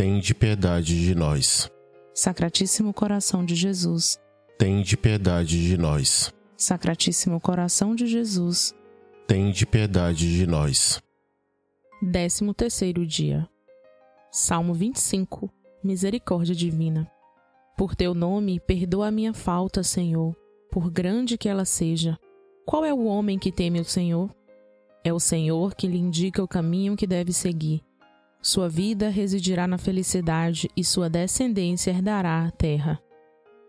de piedade de nós. Sacratíssimo coração de Jesus, de piedade de nós. Sacratíssimo coração de Jesus, de piedade de nós. Décimo terceiro dia. Salmo 25. Misericórdia divina. Por teu nome, perdoa a minha falta, Senhor, por grande que ela seja. Qual é o homem que teme o Senhor? É o Senhor que lhe indica o caminho que deve seguir. Sua vida residirá na felicidade e sua descendência herdará a terra.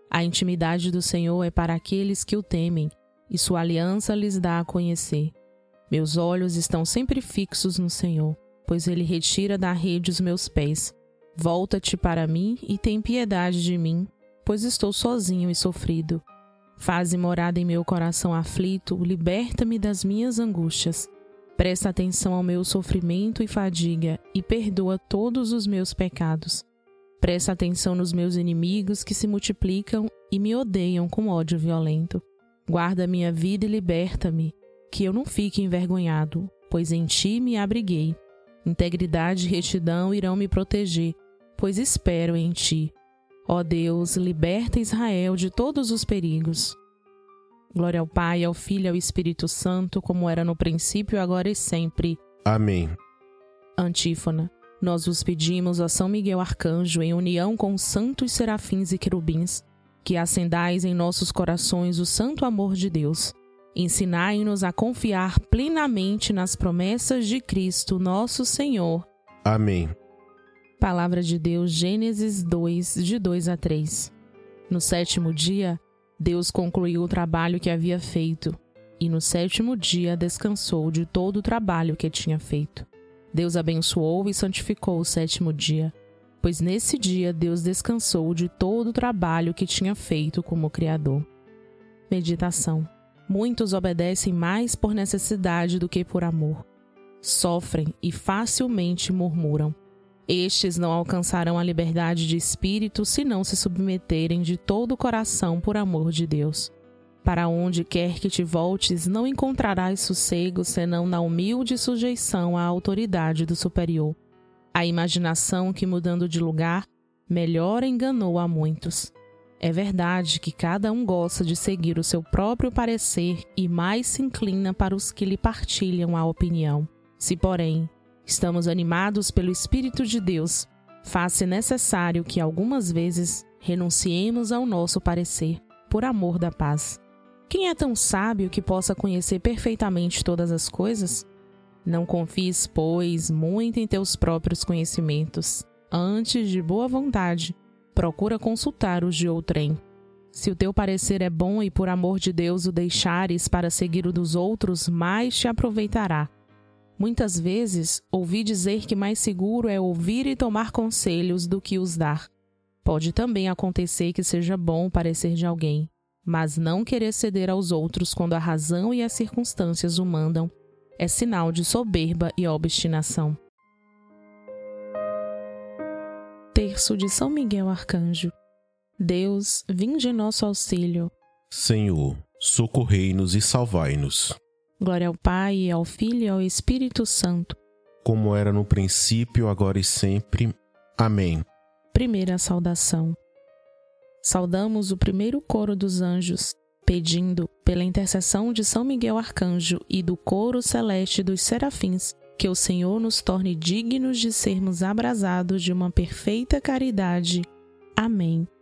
A intimidade do Senhor é para aqueles que o temem, e sua aliança lhes dá a conhecer. Meus olhos estão sempre fixos no Senhor, pois ele retira da rede os meus pés. Volta-te para mim e tem piedade de mim, pois estou sozinho e sofrido. Faze morada em meu coração aflito, liberta-me das minhas angústias. Presta atenção ao meu sofrimento e fadiga e perdoa todos os meus pecados. Presta atenção nos meus inimigos que se multiplicam e me odeiam com ódio violento. Guarda minha vida e liberta-me, que eu não fique envergonhado, pois em ti me abriguei. Integridade e retidão irão me proteger, pois espero em ti. Ó Deus, liberta Israel de todos os perigos. Glória ao Pai, ao Filho e ao Espírito Santo, como era no princípio, agora e sempre. Amém. Antífona. Nós vos pedimos, ó São Miguel Arcanjo, em união com os santos serafins e querubins, que acendais em nossos corações o santo amor de Deus. Ensinai-nos a confiar plenamente nas promessas de Cristo, nosso Senhor. Amém. Palavra de Deus, Gênesis 2, de 2 a 3. No sétimo dia, Deus concluiu o trabalho que havia feito e no sétimo dia descansou de todo o trabalho que tinha feito. Deus abençoou e santificou o sétimo dia, pois nesse dia Deus descansou de todo o trabalho que tinha feito como Criador. Meditação. Muitos obedecem mais por necessidade do que por amor. Sofrem e facilmente murmuram. Estes não alcançarão a liberdade de espírito se não se submeterem de todo o coração por amor de Deus. Para onde quer que te voltes, não encontrarás sossego senão na humilde sujeição à autoridade do superior. A imaginação que, mudando de lugar, melhor enganou a muitos. É verdade que cada um gosta de seguir o seu próprio parecer e mais se inclina para os que lhe partilham a opinião. Se, porém, estamos animados pelo Espírito de Deus, faz-se necessário que algumas vezes renunciemos ao nosso parecer por amor da paz. Quem é tão sábio que possa conhecer perfeitamente todas as coisas? Não confies, pois, muito em teus próprios conhecimentos. Antes, de boa vontade, procura consultar os de outrem. Se o teu parecer é bom e por amor de Deus o deixares para seguir o dos outros, mais te aproveitará Muitas vezes ouvi dizer que mais seguro é ouvir e tomar conselhos do que os dar. Pode também acontecer que seja bom parecer de alguém, mas não querer ceder aos outros quando a razão e as circunstâncias o mandam é sinal de soberba e obstinação. Terço de São Miguel Arcanjo. Deus, vinde nosso auxílio. Senhor, socorrei-nos e salvai-nos. Glória ao Pai, ao Filho e ao Espírito Santo. Como era no princípio, agora e sempre. Amém. Primeira saudação. Saudamos o primeiro coro dos anjos, pedindo, pela intercessão de São Miguel Arcanjo e do coro celeste dos serafins, que o Senhor nos torne dignos de sermos abrasados de uma perfeita caridade. Amém.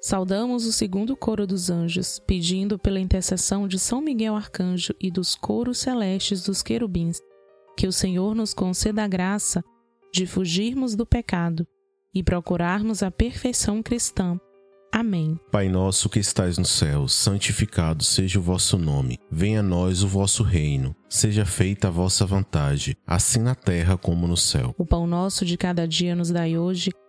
Saudamos o segundo coro dos anjos, pedindo pela intercessão de São Miguel Arcanjo e dos coros celestes dos querubins, que o Senhor nos conceda a graça de fugirmos do pecado e procurarmos a perfeição cristã. Amém. Pai nosso que estais no céu, santificado seja o vosso nome. Venha a nós o vosso reino. Seja feita a vossa vontade, assim na terra como no céu. O pão nosso de cada dia nos dai hoje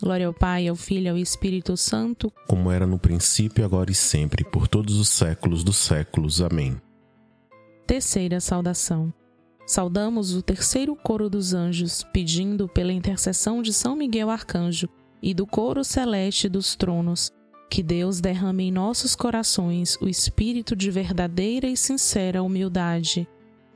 Glória ao Pai, ao Filho e ao Espírito Santo, como era no princípio, agora e sempre, por todos os séculos dos séculos. Amém. Terceira saudação. Saudamos o terceiro coro dos anjos, pedindo pela intercessão de São Miguel Arcanjo e do coro celeste dos tronos, que Deus derrame em nossos corações o espírito de verdadeira e sincera humildade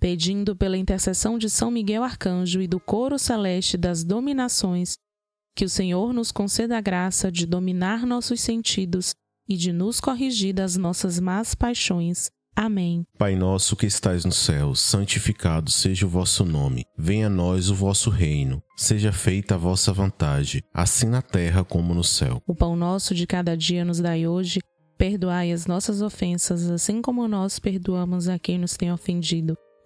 pedindo pela intercessão de São Miguel Arcanjo e do coro celeste das dominações, que o Senhor nos conceda a graça de dominar nossos sentidos e de nos corrigir das nossas más paixões. Amém. Pai nosso que estais no céu, santificado seja o vosso nome. Venha a nós o vosso reino. Seja feita a vossa vontade, assim na terra como no céu. O pão nosso de cada dia nos dai hoje. Perdoai as nossas ofensas, assim como nós perdoamos a quem nos tem ofendido.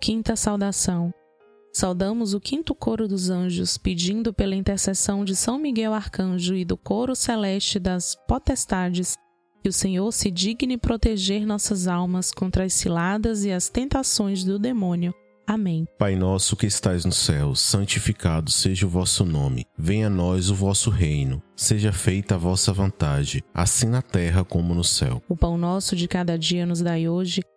Quinta saudação. Saudamos o quinto coro dos anjos, pedindo pela intercessão de São Miguel Arcanjo e do coro celeste das potestades que o Senhor se digne proteger nossas almas contra as ciladas e as tentações do demônio. Amém. Pai nosso que estais no céu, santificado seja o vosso nome. Venha a nós o vosso reino. Seja feita a vossa vontade, assim na terra como no céu. O pão nosso de cada dia nos dai hoje.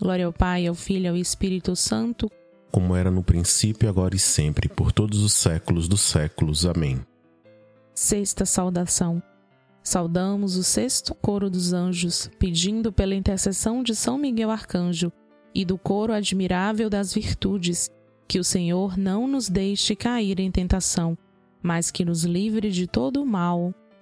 Glória ao Pai, ao Filho e ao Espírito Santo, como era no princípio, agora e sempre, por todos os séculos dos séculos. Amém. Sexta saudação. Saudamos o sexto coro dos anjos, pedindo pela intercessão de São Miguel Arcanjo e do coro admirável das virtudes, que o Senhor não nos deixe cair em tentação, mas que nos livre de todo o mal.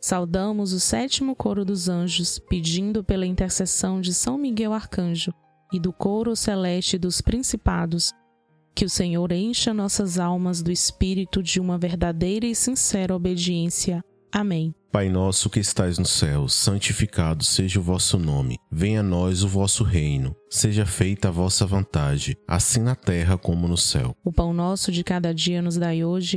Saudamos o sétimo coro dos anjos, pedindo pela intercessão de São Miguel Arcanjo e do coro celeste dos principados, que o Senhor encha nossas almas do espírito de uma verdadeira e sincera obediência. Amém. Pai nosso que estais no céu, santificado seja o vosso nome. Venha a nós o vosso reino. Seja feita a vossa vontade, assim na terra como no céu. O pão nosso de cada dia nos dai hoje.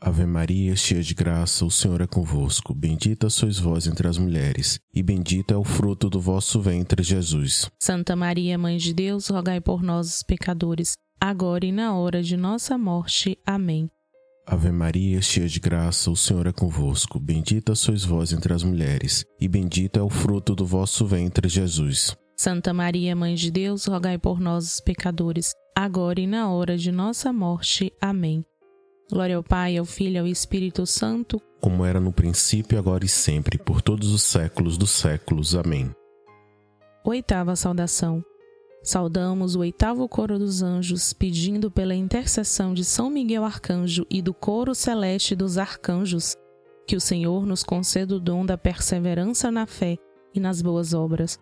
Ave Maria, cheia de graça, o Senhor é convosco. Bendita sois vós entre as mulheres, e bendito é o fruto do vosso ventre, Jesus. Santa Maria, Mãe de Deus, rogai por nós, os pecadores, agora e na hora de nossa morte. Amém. Ave Maria, cheia de graça, o Senhor é convosco. Bendita sois vós entre as mulheres, e bendito é o fruto do vosso ventre, Jesus. Santa Maria, Mãe de Deus, rogai por nós, os pecadores, agora e na hora de nossa morte. Amém. Glória ao Pai, ao Filho e ao Espírito Santo, como era no princípio, agora e sempre, por todos os séculos dos séculos. Amém. Oitava saudação. Saudamos o oitavo coro dos anjos, pedindo pela intercessão de São Miguel Arcanjo e do coro celeste dos arcanjos, que o Senhor nos conceda o dom da perseverança na fé e nas boas obras,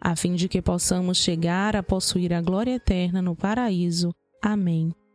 a fim de que possamos chegar a possuir a glória eterna no paraíso. Amém.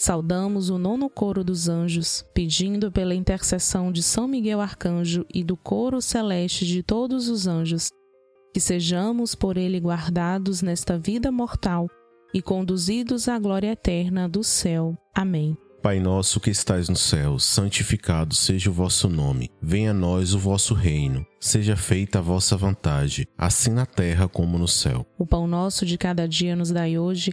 Saudamos o nono coro dos anjos, pedindo pela intercessão de São Miguel Arcanjo e do coro celeste de todos os anjos, que sejamos por ele guardados nesta vida mortal e conduzidos à glória eterna do céu. Amém. Pai nosso que estais no céu, santificado seja o vosso nome. Venha a nós o vosso reino. Seja feita a vossa vontade, assim na terra como no céu. O pão nosso de cada dia nos dai hoje.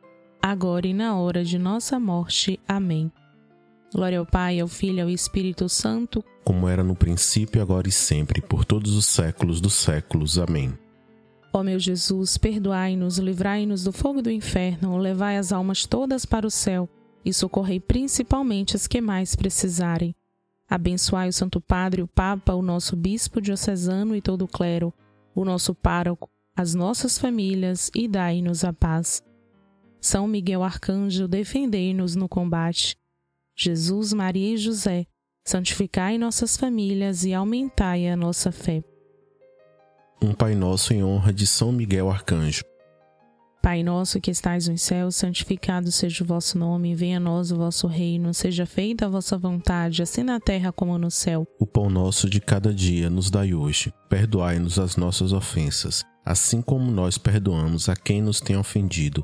agora e na hora de nossa morte. Amém. Glória ao Pai, ao Filho e ao Espírito Santo, como era no princípio, agora e sempre, por todos os séculos dos séculos. Amém. Ó meu Jesus, perdoai-nos, livrai-nos do fogo do inferno, levai as almas todas para o céu e socorrei principalmente as que mais precisarem. Abençoai o Santo Padre, o Papa, o nosso Bispo diocesano e todo o clero, o nosso pároco, as nossas famílias e dai-nos a paz. São Miguel Arcanjo, defendei-nos no combate. Jesus, Maria e José, santificai nossas famílias e aumentai a nossa fé. Um Pai Nosso em honra de São Miguel Arcanjo. Pai nosso que estais nos céus, santificado seja o vosso nome, venha a nós o vosso reino, seja feita a vossa vontade, assim na terra como no céu. O pão nosso de cada dia nos dai hoje. Perdoai-nos as nossas ofensas, assim como nós perdoamos a quem nos tem ofendido,